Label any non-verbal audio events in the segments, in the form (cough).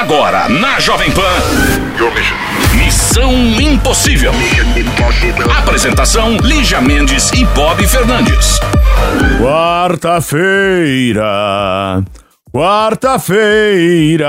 Agora, na Jovem Pan. Missão Impossível. Apresentação: Lígia Mendes e Bob Fernandes. Quarta-feira. Quarta-feira!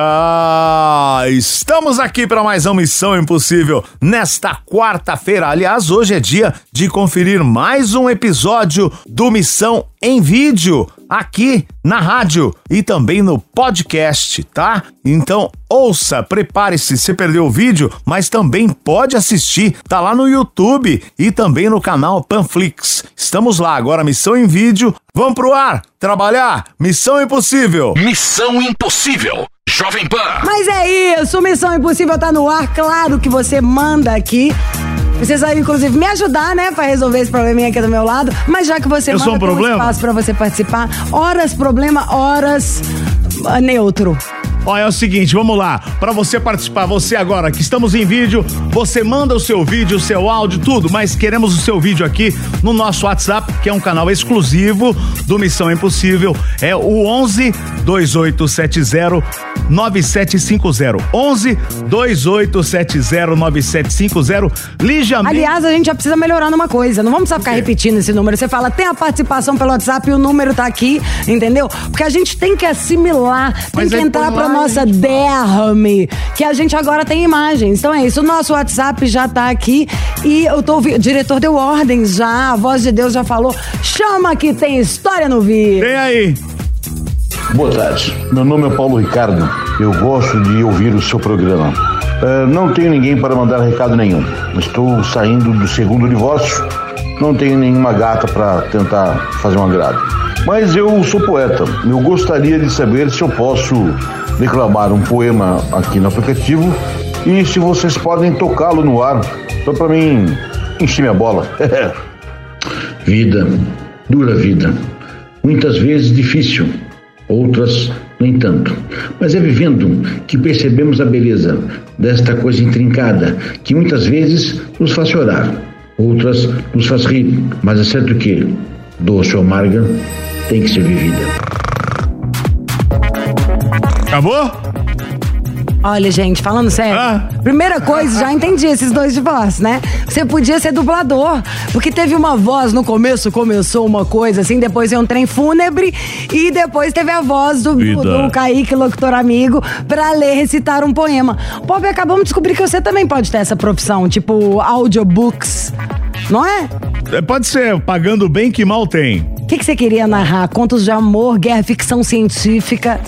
Estamos aqui para mais uma Missão Impossível nesta quarta-feira. Aliás, hoje é dia de conferir mais um episódio do Missão em Vídeo aqui na rádio e também no podcast, tá? Então ouça, prepare-se, se perdeu o vídeo, mas também pode assistir, tá lá no YouTube e também no canal Panflix. Estamos lá agora, missão em vídeo. Vamos pro ar, trabalhar, missão impossível. Missão Impossível. Jovem Pan. Mas é isso, Missão Impossível tá no ar. Claro que você manda aqui. Precisa, inclusive, me ajudar, né, pra resolver esse probleminha aqui do meu lado. Mas já que você Eu manda um problema? espaço pra você participar, horas problema, horas ah, neutro. Ó, é o seguinte, vamos lá. Para você participar, você agora que estamos em vídeo, você manda o seu vídeo, o seu áudio, tudo, mas queremos o seu vídeo aqui no nosso WhatsApp, que é um canal exclusivo do Missão Impossível. É o 11 2870 9750. 11 2870 9750. Lígia Mendes- Aliás, a gente já precisa melhorar numa coisa. Não vamos precisar ficar repetindo esse número. Você fala, tem a participação pelo WhatsApp e o número tá aqui, entendeu? Porque a gente tem que assimilar, tem Mas que aí entrar pra nossa derrame, que a gente agora tem imagens. Então é isso. O nosso WhatsApp já tá aqui e eu tô ouvindo. O diretor deu ordens já, a voz de Deus já falou. Chama que tem história no vídeo. Vem aí. Boa tarde. Meu nome é Paulo Ricardo. Eu gosto de ouvir o seu programa. Eh, não tenho ninguém para mandar recado nenhum. Estou saindo do segundo divórcio. Não tenho nenhuma gata para tentar fazer um agrado. Mas eu sou poeta. Eu gostaria de saber se eu posso declamar um poema aqui no aplicativo e se vocês podem tocá-lo no ar, só para mim encher minha bola. (laughs) vida, dura vida. Muitas vezes difícil, outras nem tanto. Mas é vivendo que percebemos a beleza desta coisa intrincada, que muitas vezes nos faz chorar, outras nos faz rir, mas é certo que, doce ou amarga, tem que ser vivida. Acabou? Olha, gente, falando sério. Ah. Primeira coisa, já entendi esses dois divórcios, né? Você podia ser dublador. Porque teve uma voz no começo, começou uma coisa assim, depois veio um trem fúnebre e depois teve a voz do, do, Kaique, locutor amigo, pra ler, recitar um poema. Bob, acabamos de descobrir que você também pode ter essa profissão, tipo audiobooks. Não é? É, Pode ser, pagando bem que mal tem. O que, que você queria narrar? Contos de amor, guerra, ficção científica?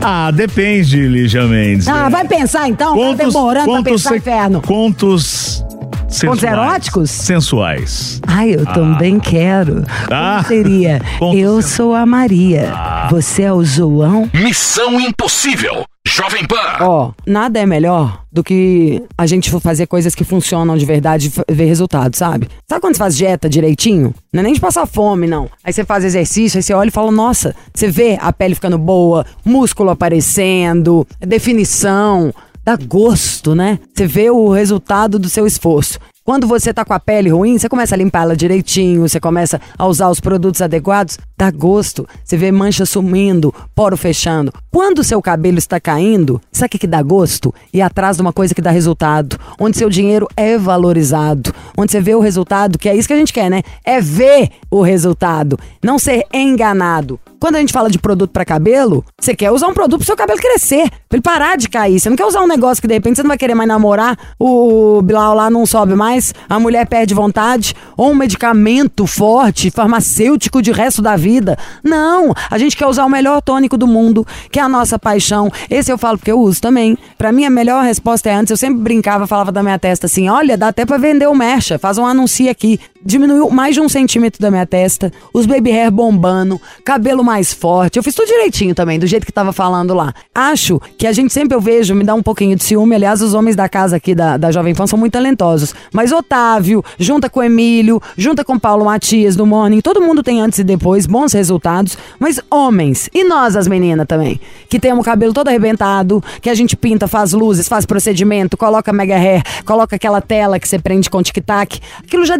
Ah, depende, Lígia Mendes. Ah, vai pensar então? tá demorando pra pensar, se- inferno. Contos. sensuais. eróticos? Sensuais. Ai, eu também quero. Ah. Como seria? (laughs) Ponto eu sou a Maria. Você é o João? Missão Impossível. Jovem Pan. Ó, nada é melhor do que a gente fazer coisas que funcionam de verdade e ver resultado, sabe? Sabe quando você faz dieta direitinho? Não é nem de passar fome, não. Aí você faz exercício, aí você olha e fala, nossa, você vê a pele ficando boa, músculo aparecendo, definição, dá gosto, né? Você vê o resultado do seu esforço. Quando você tá com a pele ruim, você começa a limpar ela direitinho, você começa a usar os produtos adequados, dá gosto. Você vê mancha sumindo, poro fechando. Quando o seu cabelo está caindo, sabe o que, que dá gosto? Ir atrás de uma coisa que dá resultado, onde seu dinheiro é valorizado, onde você vê o resultado, que é isso que a gente quer, né? É ver o resultado, não ser enganado. Quando a gente fala de produto para cabelo, você quer usar um produto pro seu cabelo crescer, pra ele parar de cair. Você não quer usar um negócio que de repente você não vai querer mais namorar, o Bilal lá não sobe mais, a mulher perde vontade, ou um medicamento forte, farmacêutico de resto da vida. Não, a gente quer usar o melhor tônico do mundo, que é a nossa paixão. Esse eu falo porque eu uso também. Pra mim a melhor resposta é antes, eu sempre brincava, falava da minha testa assim, olha, dá até pra vender o Mercha, faz um anúncio aqui. Diminuiu mais de um centímetro da minha testa, os baby hair bombando, cabelo mais forte. Eu fiz tudo direitinho também, do jeito que tava falando lá. Acho que a gente sempre eu vejo, me dá um pouquinho de ciúme. Aliás, os homens da casa aqui da, da Jovem Pan são muito talentosos. Mas Otávio, junta com Emílio, junta com Paulo Matias do Morning, todo mundo tem antes e depois, bons resultados. Mas homens, e nós as meninas também, que temos o cabelo todo arrebentado, que a gente pinta, faz luzes, faz procedimento, coloca mega hair, coloca aquela tela que você prende com tic-tac. Aquilo já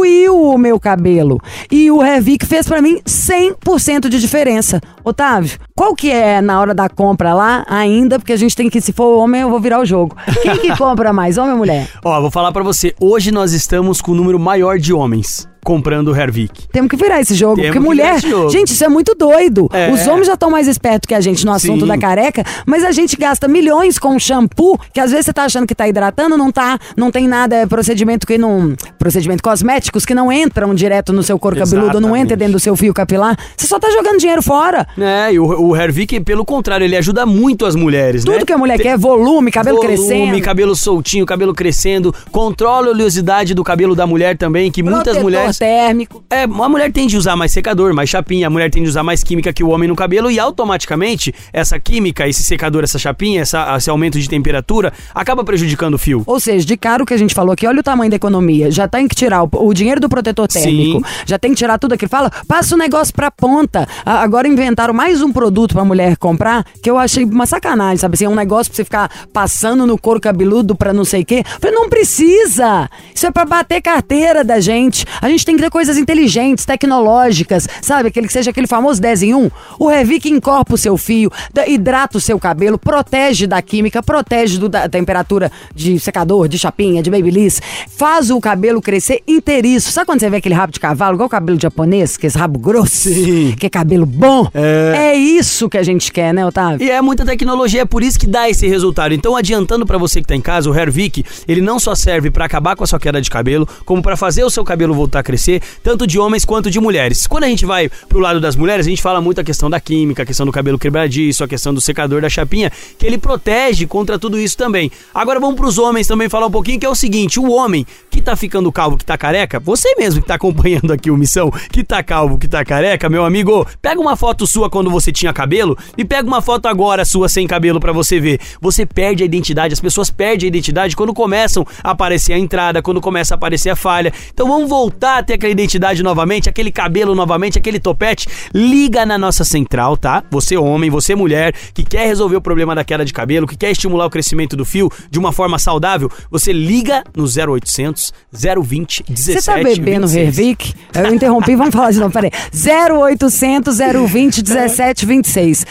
destruiu o meu cabelo. E o Revic fez pra mim 100% de diferença. Otávio, qual que é na hora da compra lá, ainda porque a gente tem que, se for homem, eu vou virar o jogo. Quem que (laughs) compra mais, homem ou mulher? Ó, vou falar pra você, hoje nós estamos com o número maior de homens comprando o Hervik. Temos que virar esse jogo, Temos porque que mulher. Gente, isso é muito doido. É. Os homens já estão mais espertos que a gente no assunto Sim. da careca, mas a gente gasta milhões com shampoo, que às vezes você tá achando que tá hidratando, não tá, não tem nada, é procedimento que não. Procedimento cosméticos que não entram direto no seu couro cabeludo, não entra dentro do seu fio capilar. Você só tá jogando dinheiro fora. É, e o, o Hervik, pelo contrário, ele ajuda muito as mulheres, né? Tudo que a mulher quer, volume, cabelo Volume, crescendo. cabelo soltinho, cabelo crescendo, controla a oleosidade do cabelo da mulher também, que muitas protetor térmico. É, a mulher tende a usar mais secador, mais chapinha, a mulher tende a usar mais química que o homem no cabelo e automaticamente essa química, esse secador, essa chapinha, essa- esse aumento de temperatura acaba prejudicando o fio. Ou seja, de cara o que a gente falou aqui, olha o tamanho da economia. Já tem que tirar o, o dinheiro do protetor térmico. Já tem que tirar tudo aquilo. Fala, passa o negócio pra ponta. A- agora inventaram mais um produto pra mulher comprar que eu achei uma sacanagem, sabe? Assim, é um negócio pra você ficar passando no couro cabeludo pra não sei o quê. Eu Falei, não precisa. Isso é pra bater carteira da gente. A gente tem que ter coisas inteligentes, tecnológicas, sabe? Aquele que seja aquele famoso 10 em 1. O Revic encorpa o seu fio, hidrata o seu cabelo, protege da química, protege do- da temperatura de secador, de chapinha, de babyliss, faz o cabelo crescer inteiriço. Sabe quando você vê aquele rabo de cavalo, igual o cabelo japonês, que é esse rabo grosso, Sim. que é cabelo bom? É. isso que a gente quer, né, Otávio? E é muita tecnologia, é por isso que dá esse resultado. Então, adiantando pra você que tá em casa, o Hervik, ele não só serve pra acabar com a sua queda de cabelo, como pra fazer o seu cabelo voltar a crescer, tanto de homens quanto de mulheres. Quando a gente vai pro lado das mulheres, a gente fala muito a questão da química, a questão do cabelo quebradiço, a questão do secador da chapinha, que ele protege contra tudo isso também. Agora vamos pros homens também falar um pouquinho, que é o seguinte, o homem que tá ficando calvo, que tá careca, você mesmo que tá acompanhando aqui o Missão, que tá calvo, que tá careca, meu amigo, pega uma foto sua quando você tinha cabelo e pega uma foto agora sua sem cabelo pra você ver. Você perde a identidade, as pessoas perdem a identidade quando começam a aparecer a entrada, quando começa a aparecer a falha. Então vamos voltar a ter aquela identidade novamente, aquele cabelo novamente, aquele topete. Liga na nossa central, tá? Você homem, você mulher, que quer resolver o problema da queda de cabelo, que quer estimular o crescimento do fio de uma forma saudável, você liga no 0800 020 17 Você tá bebendo 26. Hervic? Eu interrompi, vamos falar de novo, peraí. 0800 020 1726.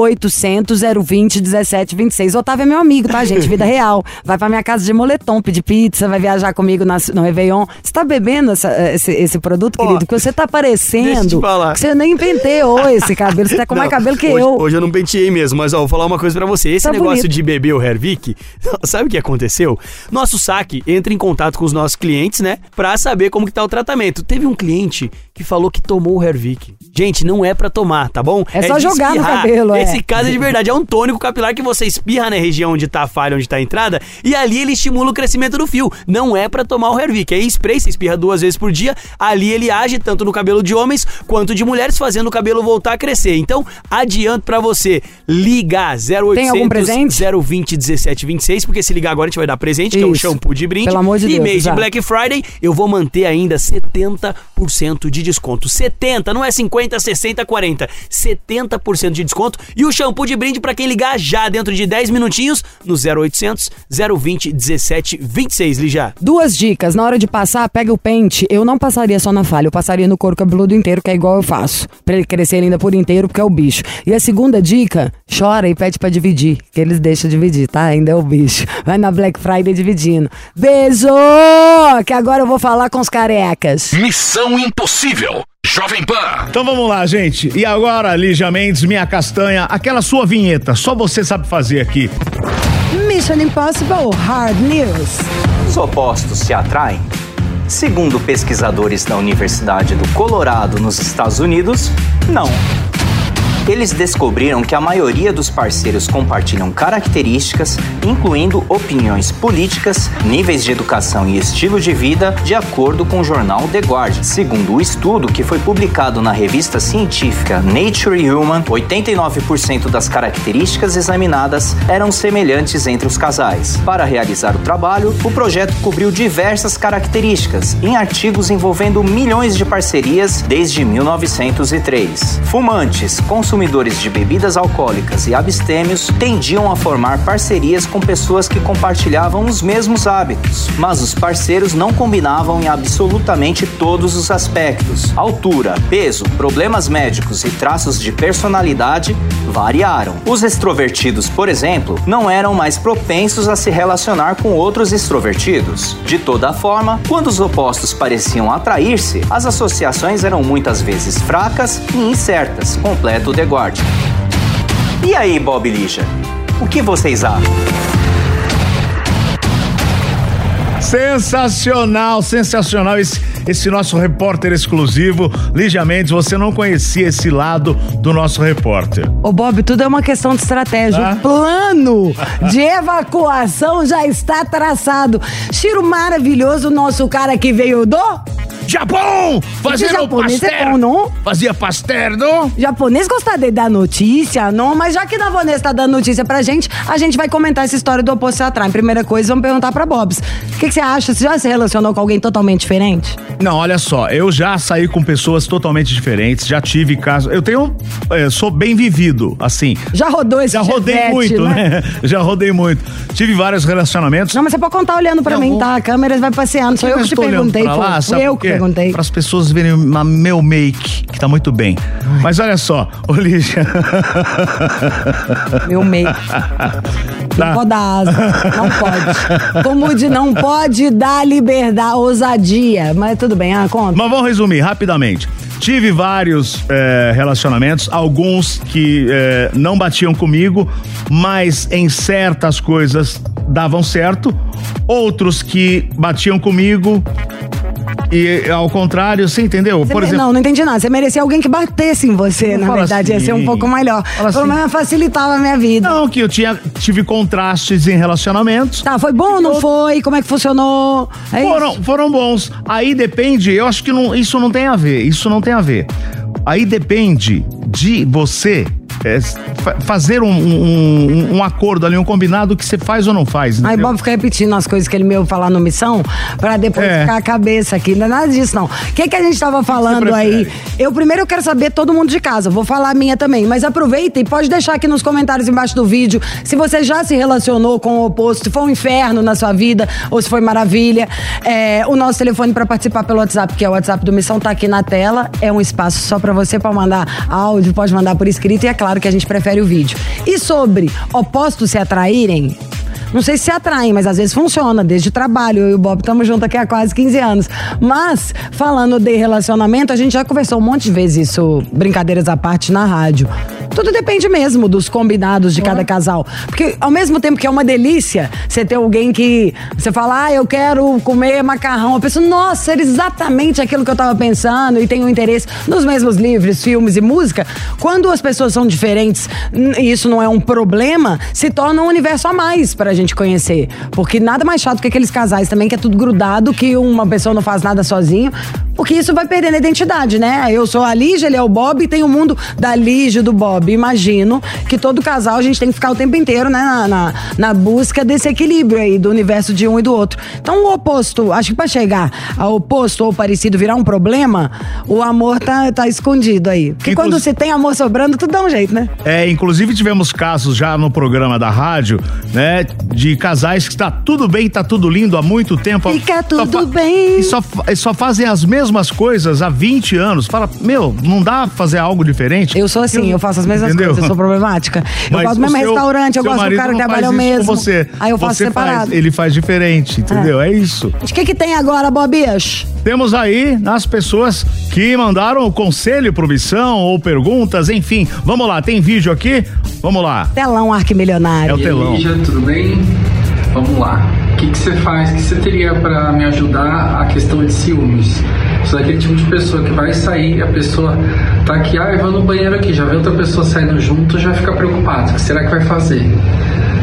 0800 020 1726. Otávio é meu amigo, tá, gente? Vida real. Vai pra minha casa de moletom, pedir pizza, vai viajar comigo na- no Réveillon. Você tá bebendo essa- esse, esse produto, querido? Porque você tá deixa eu parecendo te falar. que você nem penteou esse cabelo. Você tá com mais Não, cabelo que hoje, eu. Hoje eu não penteei mesmo, mas ó, vou falar uma coisa pra você. Esse Tá negócio bonito. de beber o Hervik, (laughs) sabe o que aconteceu? Nosso saque entra em contato com os nossos clientes, né? Pra saber como que tá o tratamento. Teve um cliente que falou que tomou o Hervik. Gente, não é pra tomar, tá bom? É só de jogar no espirrar. cabelo, é. Esse caso é de verdade. É um tônico capilar que você espirra na região onde tá a falha, onde tá a entrada, e ali ele estimula o crescimento do fio. Não é pra tomar o Hervik. É spray, você espirra duas vezes por dia. Ali ele age tanto no cabelo de homens quanto de mulheres, fazendo o cabelo voltar a crescer. Então, adianto pra você ligar 0800 Tem algum presente? 020 1726, porque se ligar agora a gente vai dar presente, que é um Isso. shampoo de brinde. Pelo amor de e Deus, mês de. Black Friday, eu vou manter ainda 70% de desconto. 70, não é 50, 60, 40. 70% de desconto. E o shampoo de brinde pra quem ligar já dentro de 10 minutinhos no 0800 020 1726, Lígia. Duas dicas. Na hora de passar, pega o Eu não passaria só na falha, eu passaria no couro cabeludo inteiro, que é igual eu faço. Pra ele crescer ainda por inteiro, porque é o bicho. E a segunda dica, chora e pede pra dividir. Que eles deixam dividir, tá? Ainda é o bicho. Vai na Black Friday dividindo. Beijo! Que agora eu vou falar com os carecas. Missão Impossível. Jovem Pan. Então vamos lá, gente. E agora, Lígia Mendes, minha castanha, aquela sua vinheta, só você sabe fazer aqui. Mission Impossible Hard News. Os opostos se atraem? Segundo pesquisadores da Universidade do Colorado, nos Estados Unidos, não. Eles descobriram que a maioria dos parceiros compartilham características, incluindo opiniões políticas, níveis de educação e estilo de vida, de acordo com o jornal The Guardian. Segundo o estudo, que foi publicado na revista científica Nature Human, 89% das características examinadas eram semelhantes entre os casais. Para realizar o trabalho, o projeto cobriu diversas características em artigos envolvendo milhões de parcerias desde 1903. Fumantes, consumidores consumidores de bebidas alcoólicas e abstêmios tendiam a formar parcerias com pessoas que compartilhavam os mesmos hábitos, mas os parceiros não combinavam em absolutamente todos os aspectos. Altura, peso, problemas médicos e traços de personalidade variaram. Os extrovertidos, por exemplo, não eram mais propensos a se relacionar com outros extrovertidos. De toda forma, quando os opostos pareciam atrair-se, as associações eram muitas vezes fracas e incertas. Completo o The Guardian. E aí, Bob e Lígia? O que vocês acham? Sensacional, sensacional esse, esse nosso repórter exclusivo. Lígia Mendes, você não conhecia esse lado do nosso repórter. Ô, Bob, tudo é uma questão de estratégia. Ah. O plano (laughs) de evacuação já está traçado. Tiro maravilhoso, nosso cara que veio do Japão! Fazendo japonês é pastel! bom, não? Fazia pastel, não? japonês gostar de dar notícia, não? Mas já que a Vanessa tá dando notícia pra gente, a gente vai comentar essa história do oposto se atrai. Primeira coisa, vamos perguntar pra Bobs. O que, que você acha? Você já se relacionou com alguém totalmente diferente? Não, olha só, eu já saí com pessoas totalmente diferentes, já tive casos. Eu tenho. é, sou bem vivido, assim. Já rodou esse Já rodei chevette, muito, né? (laughs) Já rodei muito. Tive vários relacionamentos. Não, mas você pode contar olhando pra Não, mim, vou- tá? A câmera vai passear, não sou eu que te perguntei, lá, eu que? Perguntei. Para as pessoas verem ma- meu make, que tá muito bem. Mas olha só, ô Lígia. Meu meio. (laughs) Tá. Não pode dar asa, não pode. Como de não pode dar liberdade, ousadia. Mas tudo bem, ah, conta. Mas vamos resumir rapidamente. Tive vários é, relacionamentos, alguns que é, não batiam comigo, mas em certas coisas davam certo, outros que batiam comigo e ao contrário, você entendeu? Você Por me- exemplo, Não, não entendi nada. Você merecia alguém que batesse em você, Não na verdade. Ia ser um assim. pouco melhor. Fala Pelo assim. menos facilitava a minha vida. não que eu tinha tive contrastes em relacionamentos. Tá, foi bom ou não foi? Como é que funcionou? É isso? Foram, foram bons. Aí depende, eu acho que não- isso não tem a ver. Isso não tem a ver. Aí depende de você é, fa- fazer um, um- um acordo ali, um combinado que você faz ou não faz. Aí entendeu? Bob fica repetindo as coisas que ele me ouve falar no missão pra depois É. ficar a cabeça aqui. Não é nada disso, não. O que, que a gente tava falando aí? Eu primeiro eu quero saber todo mundo de casa. Vou falar a minha também. Mas aproveita e pode deixar aqui nos comentários embaixo do vídeo se você já se relacionou com o oposto, se foi um inferno na sua vida ou se foi maravilha. É, o nosso telefone pra participar pelo WhatsApp, que é o WhatsApp do Missão, tá aqui na tela. É um espaço só pra você pra mandar áudio, pode mandar por escrito e é claro que a gente prefere o vídeo. E sobre opostos se atraírem, não sei se atraem, mas às vezes funciona, desde o trabalho. Eu e o Bob estamos juntos aqui há quase 15 anos. Mas, falando de relacionamento, a gente já conversou um monte de vezes isso, brincadeiras à parte, na rádio. Tudo depende mesmo dos combinados de cada casal. Porque ao mesmo tempo que é uma delícia você ter alguém que você fala, ah, eu quero comer macarrão. A pessoa, nossa, era exatamente aquilo que eu tava pensando e tem um interesse nos mesmos livros, filmes e música. Quando as pessoas são diferentes e isso não é um problema, se torna um universo a mais pra gente conhecer. Porque nada mais chato que aqueles casais também que é tudo grudado, que uma pessoa não faz nada sozinho. Porque isso vai perdendo a identidade, né? Eu sou a Lígia, ele é o Bob e tem o mundo da Lígia e do Bob. Imagino que todo casal a gente tem que ficar o tempo inteiro, né, na, na, na busca desse equilíbrio aí do universo de um e do outro. Então o oposto, acho que pra chegar ao oposto ou parecido virar um problema, o amor tá, tá escondido aí. Porque Inclusive- quando você tem amor sobrando, tudo dá um jeito, né? É, inclusive tivemos casos já no programa da rádio, né, de casais que está tudo bem, tá tudo lindo há muito tempo. Fica tudo bem. E só, e só fazem as mesmas coisas há 20 anos. Fala, meu, não dá pra fazer algo diferente? Eu sou assim, eu faço as mesmas Entendeu? coisas, eu sou problemática. Eu (laughs) Mas gosto do mesmo seu- restaurante, eu gosto do cara que trabalha o mesmo. Você. Aí eu faço Você separado. Faz, ele faz diferente, entendeu? É, isso. O que que tem agora, Bobias? Temos aí nas pessoas que mandaram conselho pro missão ou perguntas, enfim. Vamos lá, tem vídeo aqui? Vamos lá. Telão Arquimilionário. É o E aí, telão. Lígia, tudo bem? Vamos lá. O que, que você faz? O que você teria para me ajudar a questão de ciúmes? Aquele tipo de pessoa que vai sair, a pessoa tá aqui, ah, eu vou no banheiro aqui, já vê outra pessoa saindo junto, já fica preocupado. O que será que vai fazer?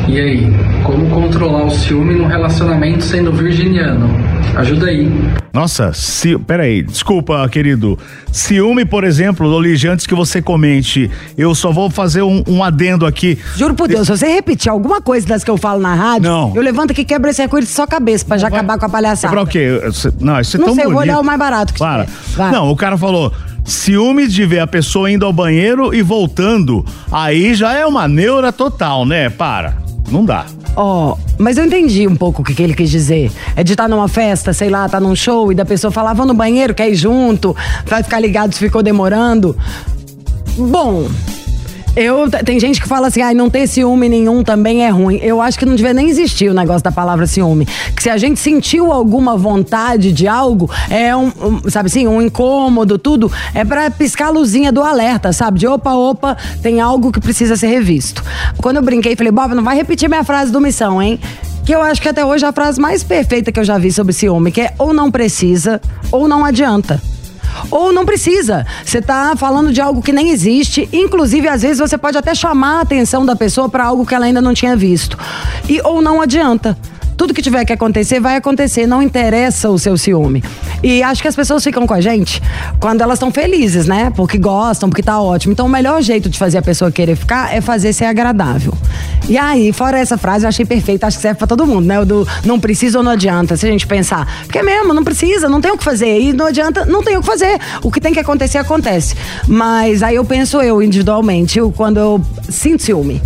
E aí, como controlar o ciúme num relacionamento sendo virginiano? Ajuda aí. Nossa, ci... peraí, desculpa, querido. Ciúme, por exemplo, Loligi, antes que você comente, eu só vou fazer um, um adendo aqui. Juro por Deus, se você repetir alguma coisa das que eu falo na rádio, Não. eu levanto aqui e quebro esse arco de só cabeça pra já Vai- acabar com a palhaçada. Pra o quê? Não, isso é Não tão sei, eu vou bonito. olhar o mais barato que Para. tiver. Vai. Não, o cara falou, ciúme de ver a pessoa indo ao banheiro e voltando. Aí já é uma neura total, né? Para. Não dá. Ó, mas eu entendi um pouco o que, que ele quis dizer. É de estar numa festa, sei lá, tá num show e da pessoa falar, vamos no banheiro, quer ir junto, vai ficar ligado se ficou demorando. Bom, eu, tem gente que fala assim, ah, não ter ciúme nenhum também é ruim. Eu acho que não devia nem existir o negócio da palavra ciúme. Que se a gente sentiu alguma vontade de algo, é um, um sabe assim, um incômodo, tudo, é pra piscar a luzinha do alerta, sabe? De opa, opa, tem algo que precisa ser revisto. Quando eu brinquei, falei, Bob, não vai repetir minha frase do missão, hein? Que eu acho que até hoje é a frase mais perfeita que eu já vi sobre ciúme, que é ou não precisa ou não adianta. Ou não precisa. Você tá falando de algo que nem existe. Inclusive, às vezes, você pode até chamar a atenção da pessoa para algo que ela ainda não tinha visto. E ou não adianta. Tudo que tiver que acontecer, vai acontecer. Não interessa o seu ciúme. E acho que as pessoas ficam com a gente quando elas estão felizes, né? Porque gostam, porque tá ótimo. Então, o melhor jeito de fazer a pessoa querer ficar é fazer ser agradável. E aí, fora essa frase, eu achei perfeita. Acho que serve pra todo mundo, né? O do não precisa ou não adianta. Se a gente pensar. Porque mesmo, não precisa, não tem o que fazer. E não adianta, não tem o que fazer. O que tem que acontecer, acontece. Mas aí eu penso eu, individualmente, eu, quando eu sinto ciúme.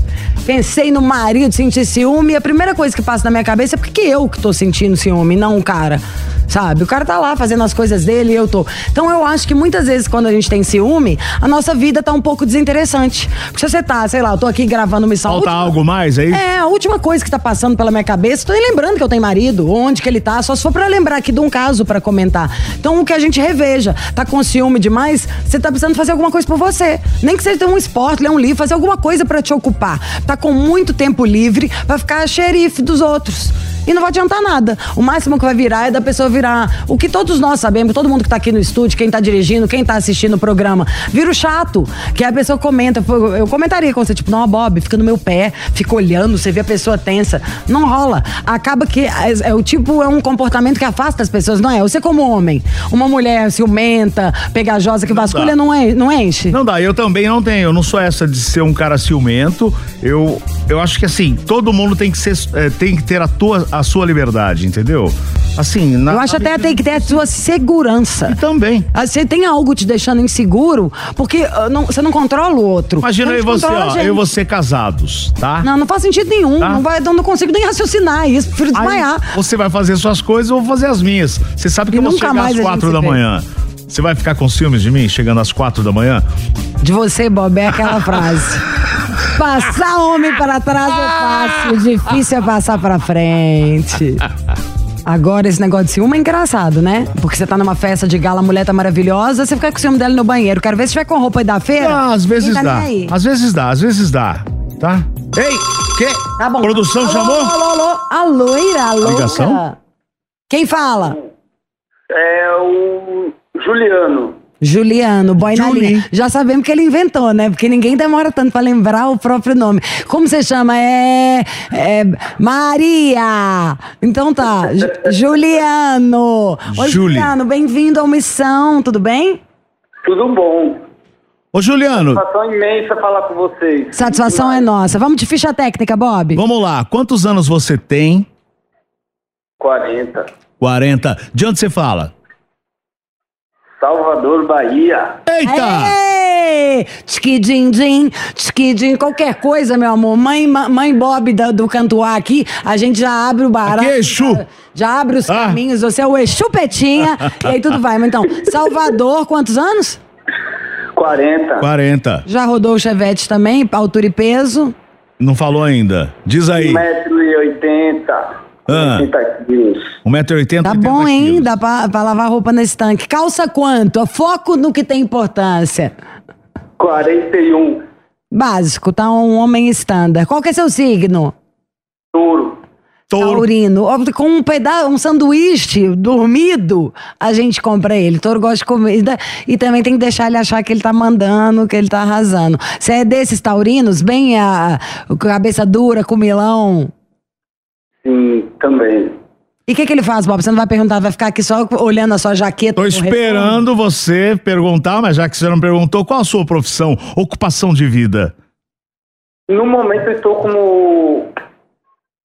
Pensei no marido, senti ciúme. A primeira coisa que passa na minha cabeça é porque eu que tô sentindo ciúme, não o cara. Sabe? O cara tá lá fazendo as coisas dele e eu tô. Então eu acho que muitas vezes quando a gente tem ciúme, a nossa vida tá um pouco desinteressante. Porque se você tá, sei lá, eu tô aqui gravando missão. Falta última- algo mais aí? É, a última coisa que tá passando pela minha cabeça, tô nem lembrando que eu tenho marido, onde que ele tá, só se for pra lembrar aqui de um caso pra comentar. Então o que a gente reveja, tá com ciúme demais, você tá precisando fazer alguma coisa por você. Nem que seja um esporte, ler um livro, fazer alguma coisa pra te ocupar. Tá com muito tempo livre, vai ficar xerife dos outros. E não vai adiantar nada. O máximo que vai virar é da pessoa virar o que todos nós sabemos, todo mundo que tá aqui no estúdio, quem tá dirigindo, quem tá assistindo o programa, vira o chato. Que a pessoa comenta. Eu comentaria com você, tipo, não, Bob, fica no meu pé, fica olhando, você vê a pessoa tensa. Não rola. Acaba que é, é o tipo, é um comportamento que afasta as pessoas, não é? Você como homem, uma mulher ciumenta, pegajosa, que vasculha, não, é, não enche. Não dá, eu também não tenho. Eu não sou essa de ser um cara ciumento. Eu, eu acho que assim, todo mundo tem que ser, eh, tem que ter a, tua, a sua liberdade, entendeu? Assim, na, Eu acho até tem que ter a sua segurança. também. Ah, Você tem algo te deixando inseguro, porque ah, não- você não controla o outro. Imagina eu e você, ó, eu e você casados, tá? Não, não faz sentido nenhum. Tá. Não, vai, não, não consigo nem raciocinar isso. Prefiro Aí, desmaiar. você vai fazer suas coisas, eu vou fazer as minhas. Você sabe que E eu vou nunca chegar às quatro da manhã. Você vai ficar com ciúmes de mim chegando às quatro da manhã? De você, Bob, é aquela (laughs) frase. Passar homem para trás é fácil, difícil é passar para frente. Agora, esse negócio de ciúme é engraçado, né? Porque você tá numa festa de gala, a mulher tá maravilhosa, você fica com o ciúme dela no banheiro. Quero ver se tiver com roupa aí da feira. Ah, às vezes tá dá. Às vezes dá, às vezes dá. Tá? Ei, que? Tá bom. Produção alô, chamou? Alô, alô, a loira, a louca. Ligação? Quem fala? É o Juliano. Juliano, boy na linha. Já sabemos que ele inventou, né? Porque ninguém demora tanto pra lembrar o próprio nome. Como você chama? É. é Maria! Então tá. Ju- Juliano! Oi, Juli. Juliano, bem-vindo ao Missão, tudo bem? Tudo bom? Ô, Juliano, Satisfação imensa falar com vocês. Satisfação é nossa. Vamos de ficha técnica, Bob? vamos lá. Quantos anos você tem? 40. 40. De onde você fala? Salvador, Bahia. Eita! Ei! Tchiquidim-dim, tchiquidim, qualquer coisa, meu amor. Mãe, mãe Bob da- do Cantuá aqui, a gente já abre o barato. Aqui é Exu. Já, já abre os Ah. caminhos, você é o Exu Petinha, e aí tudo vai. Mas então, Salvador, quantos anos? 40. 40. Já rodou o Chevette também, altura e peso. Não falou ainda. Diz aí. 1,80m. Ah. 80 quilos. 1,80m. Tá bom, hein? Dá pra, pra lavar roupa nesse tanque. Calça quanto? Foco no que tem importância. 41. Básico, tá um homem estándar. Qual que é seu signo? Touro. Touro. Taurino. Com um pedaço, um sanduíche dormido, a gente compra ele. Touro gosta de comida e também tem que deixar ele achar que ele tá mandando, que ele tá arrasando. Você é desses taurinos, bem a, a cabeça dura, com milão. Sim, também. E o que, que ele faz, Bob? Você não vai perguntar, vai ficar aqui só olhando a sua jaqueta? Tô esperando você perguntar, mas já que você não perguntou, qual a sua profissão, ocupação de vida? No momento eu estou como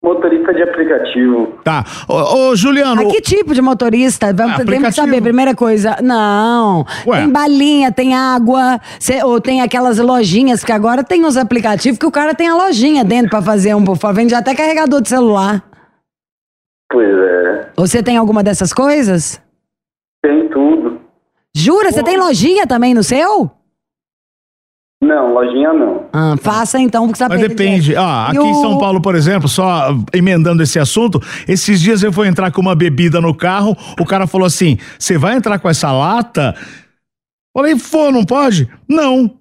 Motorista de aplicativo. Tá. Ô, ô, Juliano. Mas que tipo de motorista? Vamos Ah, temos que aplicativo. saber, primeira coisa. Não. Ué. Tem balinha, tem água, cê- ou tem aquelas lojinhas, que agora tem uns aplicativos que o cara tem a lojinha dentro pra fazer um por favor. Vende até carregador de celular. Pois é. Você tem alguma dessas coisas? Tem tudo. Jura? Você tem lojinha também no seu? Não, lojinha não. Ah, faça então, porque você tá Mas depende. Ah, aqui em São Paulo, por exemplo, só emendando esse assunto, esses dias eu fui entrar com uma bebida no carro, o cara falou assim: você vai entrar com essa lata? Falei, pô, não pode? Não.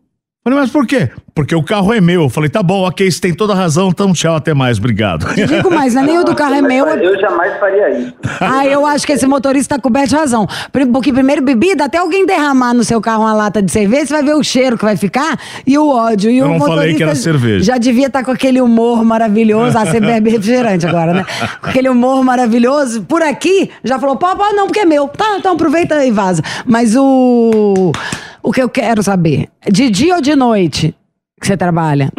Falei, mas por quê? Porque o carro é meu. Falei, tá bom, ok, você tem toda a razão, então tchau, até mais, obrigado. Te digo mais, não é nem o do carro é meu. Eu jamais faria isso. Ah, eu acho que esse motorista tá coberto de razão. Porque primeiro bebida, até alguém derramar no seu carro uma lata de cerveja, você vai ver o cheiro que vai ficar e o ódio. E Eu o não falei motorista que era cerveja. Já devia estar com aquele humor maravilhoso. Ah, você bebe refrigerante agora, né? Com aquele humor maravilhoso. Por aqui, já falou, pô, pô, não, porque é meu. Tá, então aproveita e vaza. Mas o. O que eu quero saber, de dia ou de noite que você trabalha?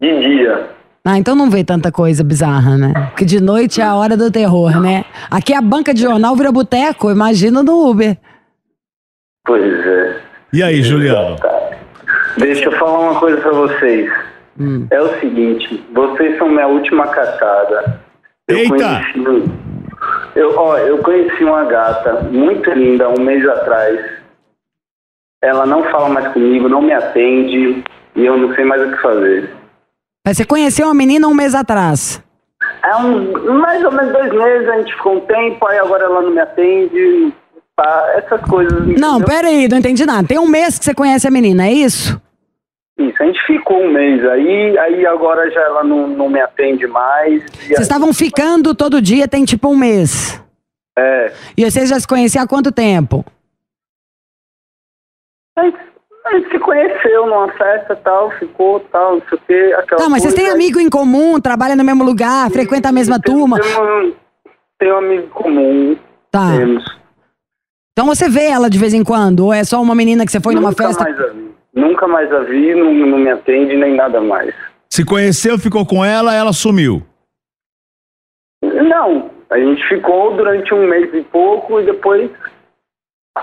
De dia. Ah, então não vê tanta coisa bizarra, né? Porque de noite é a hora do terror, né? Aqui a banca de jornal vira boteco, imagina no Uber. Pois é. E aí, Juliano? Deixa eu falar uma coisa pra vocês. Hum. É o seguinte, vocês são minha última caçada. Eu Eita! Conheci, eu, ó, eu conheci uma gata muito linda um mês atrás. Ela não fala mais comigo, não me atende e eu não sei mais o que fazer. Mas você conheceu uma menina um mês atrás. É um, mais ou menos dois meses, a gente ficou um tempo, aí agora ela não me atende, tá? Essas coisas. Não, entendeu? pera aí, não entendi nada. Tem um mês que você conhece a menina, é isso? Isso, a gente ficou um mês aí, aí agora já ela não, não me atende mais. Vocês estavam ficando todo dia, tem tipo um mês. É. E vocês já se conheciam há quanto tempo? A gente, a gente se conheceu numa festa e tal, ficou tal, não sei o quê. Aquela Tá, mas vocês têm amigo em comum, trabalham no mesmo lugar, frequentam a mesma Tem- turma. Tem um, um amigo comum. Tá. Temos. Então você vê ela de vez em quando? Ou é só uma menina que você foi numa Nunca festa? mais a vi. Nunca mais a vi, não, não me atende nem nada mais. Se conheceu, ficou com ela, ela sumiu. Não, a gente ficou durante um mês e pouco e depois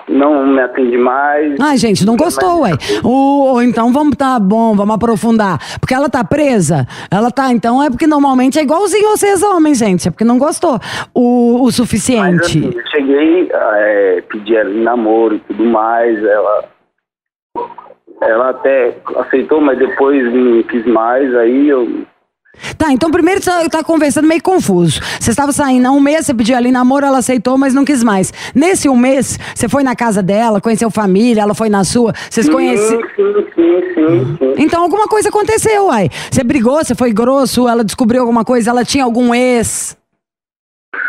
não me atende mais. Ai, gente, não gostou, ué. Ou, ou então vamos, tá bom, vamos aprofundar. Porque ela tá presa? Ela tá, então é porque normalmente é igualzinho vocês homens, gente. É porque não gostou o, o Mas suficiente. assim, eu cheguei, é, pedi ela em namoro e tudo mais, ela, ela até aceitou, mas depois não quis mais, aí eu. Tá, então primeiro você tá conversando meio confuso. Você estava saindo há um mês, você pediu ali namoro, ela aceitou, mas não quis mais. Nesse um mês, você foi na casa dela, conheceu família, ela foi na sua, vocês conheceram. Sim, sim, sim, sim, sim. Então alguma coisa aconteceu, uai. Você brigou, você foi grosso, ela descobriu alguma coisa, ela tinha algum ex.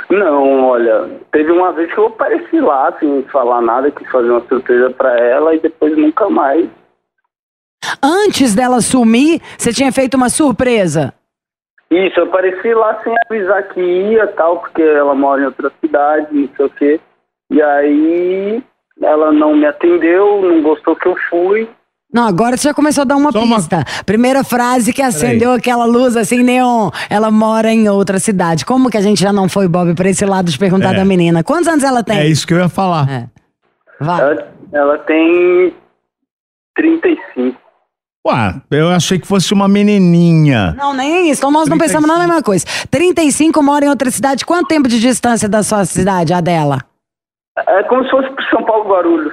Não, olha, teve uma vez que eu apareci lá, sem falar nada, quis fazer uma surpresa pra ela e depois nunca mais. Antes dela sumir, você tinha feito uma surpresa. Isso, eu apareci lá sem avisar que ia tal, porque ela mora em outra cidade, não sei o quê. E aí ela não me atendeu, não gostou que eu fui. Não, agora você já começou a dar uma Só uma- pista. Primeira frase que acendeu aquela luz assim, neon. Ela mora em outra cidade. Como que a gente já não foi, Bob, pra esse lado de perguntar É. da menina? Quantos anos ela tem? É isso que eu ia falar. É. Vai. Ela, ela tem 35. Ué, eu achei que fosse uma menininha. Não, nem isso. Então nós não pensamos na mesma coisa. 35 mora em outra cidade. Quanto tempo de distância da sua cidade, a dela? É como se fosse pro São Paulo Guarulhos.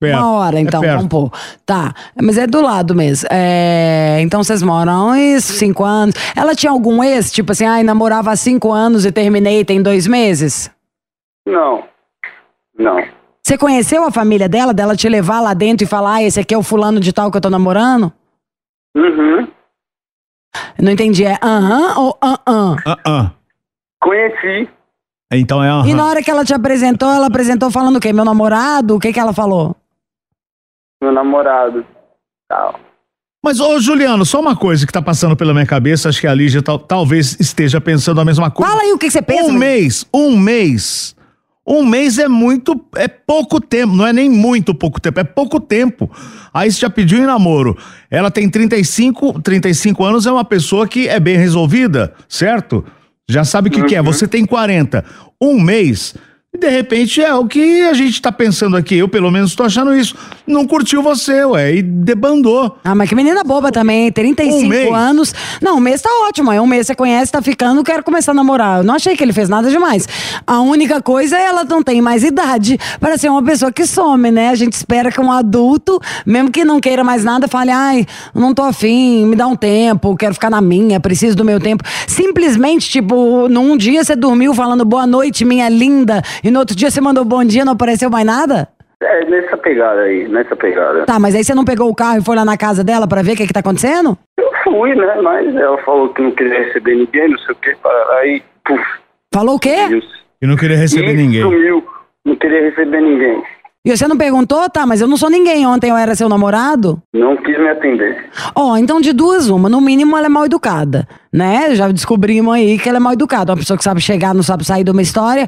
Perto. Uma hora, então, é vamos pôr. Tá, mas é do lado mesmo. É, então vocês moram isso, cinco anos. Ela tinha algum ex, tipo assim, ai, namorava há cinco anos e terminei tem dois meses? Não. Não. Você conheceu a família dela, dela te levar lá dentro e falar, ah, esse aqui é o fulano de tal que eu tô namorando? Uhum. Não entendi, é aham ou aham? Ah, ah. Conheci. Então é aham. E na hora que ela te apresentou, ela apresentou falando o quê? Meu namorado? O que que ela falou? Meu namorado. Tal. Mas, ô Juliano, só uma coisa que tá passando pela minha cabeça, acho que a Lígia tal- talvez esteja pensando a mesma coisa. Fala aí o que que você pensa. um menino. mês, um mês. Um mês é muito, é pouco tempo, não é nem muito pouco tempo, é pouco tempo. Aí você já pediu em namoro. Ela tem 35, 35 anos, é uma pessoa que é bem resolvida, certo? Já sabe o que, que é. Você tem 40. Um mês. E de repente é o que a gente tá pensando aqui. Eu, pelo menos, tô achando isso. Não curtiu você, ué, e debandou. Ah, mas que menina boba também, 35 Um anos. Não, um mês tá ótimo. É um mês você conhece, tá ficando, quero começar a namorar. Eu não achei que ele fez nada demais. A única coisa é ela não tem mais idade para ser uma pessoa que some, né? A gente espera que um adulto, mesmo que não queira mais nada, fale: ai, não tô afim, me dá um tempo, quero ficar na minha, preciso do meu tempo. Simplesmente, tipo, num dia você dormiu falando boa noite, minha linda, e no outro dia você mandou bom dia, não apareceu mais nada? É, nessa pegada aí, nessa pegada. Tá, mas aí você não pegou o carro e foi lá na casa dela pra ver o que que tá acontecendo? Eu fui, né? Mas ela falou que não queria receber ninguém, não sei o que. Aí, puf, Falou o quê? sumiu. E não queria receber E ninguém. Sumiu. Não queria receber ninguém. E você não perguntou? Tá, mas eu não sou ninguém. Ontem eu era seu namorado? Não quis me atender. Ó, então de duas, uma. No mínimo, ela é mal educada, né? Já descobrimos aí que ela é mal educada. Uma pessoa que sabe chegar, não sabe sair de uma história.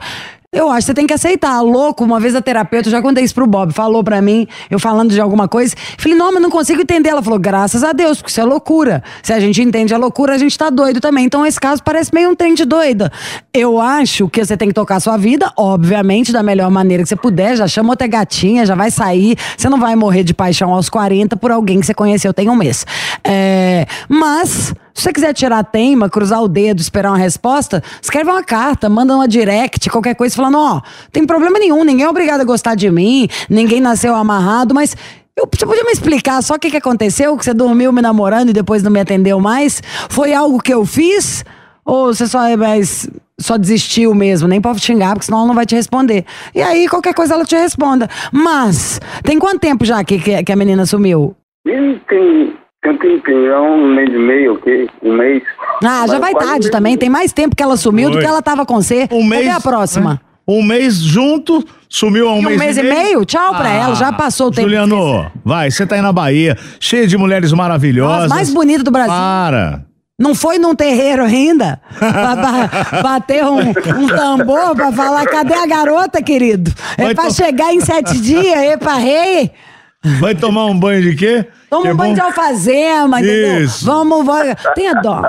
Eu acho que você tem que aceitar. Louco, uma vez a terapeuta, eu já contei isso pro Bob, falou pra mim, eu falando de alguma coisa. Falei, não, mas não consigo entender. Ela falou, graças a Deus, porque isso é loucura. Se a gente entende a loucura, a gente tá doido também. Então esse caso parece meio um trem de doida. Eu acho que você tem que tocar a sua vida, obviamente, da melhor maneira que você puder. Já chama outra gatinha, já vai sair. Você não vai morrer de paixão aos 40 por alguém que você conheceu tem um mês. É, mas. Se você quiser tirar a teima, cruzar o dedo, esperar uma resposta, escreve uma carta, manda uma direct, qualquer coisa, falando, ó, tem problema nenhum, ninguém é obrigado a gostar de mim, ninguém nasceu amarrado, mas eu, você podia me explicar só o que, que aconteceu, que você dormiu me namorando e depois não me atendeu mais? Foi algo que eu fiz? Ou você só é mais. Só desistiu mesmo, nem pode xingar, porque senão ela não vai te responder. E aí, qualquer coisa ela te responda. Mas, tem quanto tempo já que, que, que a menina sumiu? E tem, tem um tempinho, é um mês e meio, ok? Um mês. Ah, já Mas vai tarde também. Tem mais tempo que ela sumiu do que ela tava com você. Um mês. Cadê a próxima? Um mês junto, sumiu há um, E um mês e meio? Tchau pra ela, já passou o tempo. Juliano, vai, você tá aí na Bahia, cheio de mulheres maravilhosas. Mais bonito do Brasil. Para. Não foi num terreiro ainda? Pra, ba- (laughs) bater um, um tambor pra falar, cadê a garota, querido? É Vai pra chegar em sete dias, epa, rei. Vai tomar um banho de quê? Toma Que é um banho bom? de alfazema, entendeu? Isso. Vamos, vamos. Tenha dó.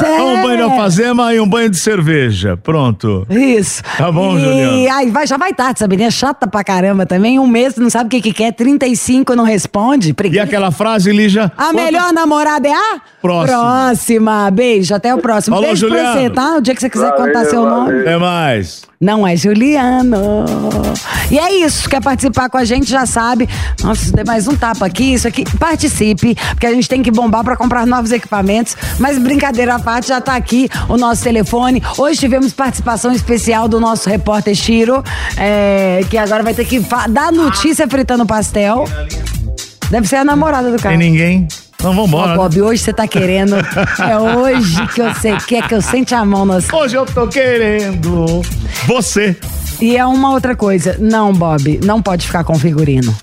Toma um banho de É. alfazema e um banho de cerveja. Pronto. Isso. Tá bom, e, Juliano. Aí vai, já vai tarde, sabe? É chata pra caramba também. Um mês, não sabe o que, que quer. 35 não responde. E Preguiça. aquela frase, Lígia? A Quanto- melhor namorada é a? Próxima. Próxima. Beijo, até o próximo. Falou, Beijo pra Juliano. você, tá? O dia que você quiser Valeu, contar seu nome. valeu. Até mais. Não é Juliano. E é isso. Quer participar com a gente, já sabe. Nossa, dei mais um tapa aqui, isso aqui. Participe, porque a gente tem que bombar pra comprar novos equipamentos. Mas brincadeira à parte, já tá aqui o nosso telefone. Hoje tivemos participação especial do nosso repórter Chiro, é, que agora vai ter que dar notícia fritando pastel. Deve ser a namorada do cara. Tem ninguém? Então vambora. Bob, hoje você tá querendo. É hoje que eu sei que é que eu sente a mão nas Hoje eu tô querendo você. E é uma outra coisa. Não, Bob, não pode ficar com figurino.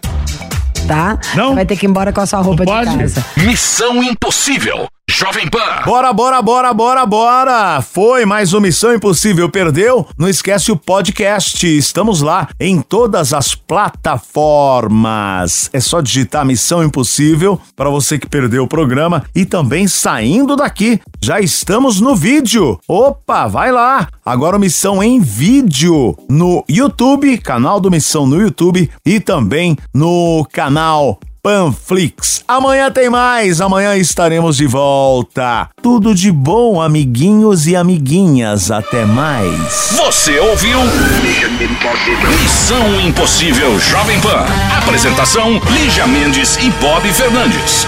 Tá? Não? Vai ter que ir embora com a sua roupa Não de pode? casa. Missão Impossível. Jovem Pan. Bora, bora, bora, bora, bora! Foi mais uma Missão Impossível. Perdeu? Não esquece o podcast. Estamos lá em todas as plataformas. É só digitar Missão Impossível para você que perdeu o programa e também saindo daqui. Já estamos no vídeo. Opa, vai lá! Agora Missão em vídeo no YouTube, canal do Missão no YouTube e também no canal Panflix. Amanhã tem mais, amanhã estaremos de volta. Tudo de bom, amiguinhos e amiguinhas. Até mais. Você ouviu? Missão Impossível Jovem Pan. Apresentação: Lígia Mendes e Bob Fernandes.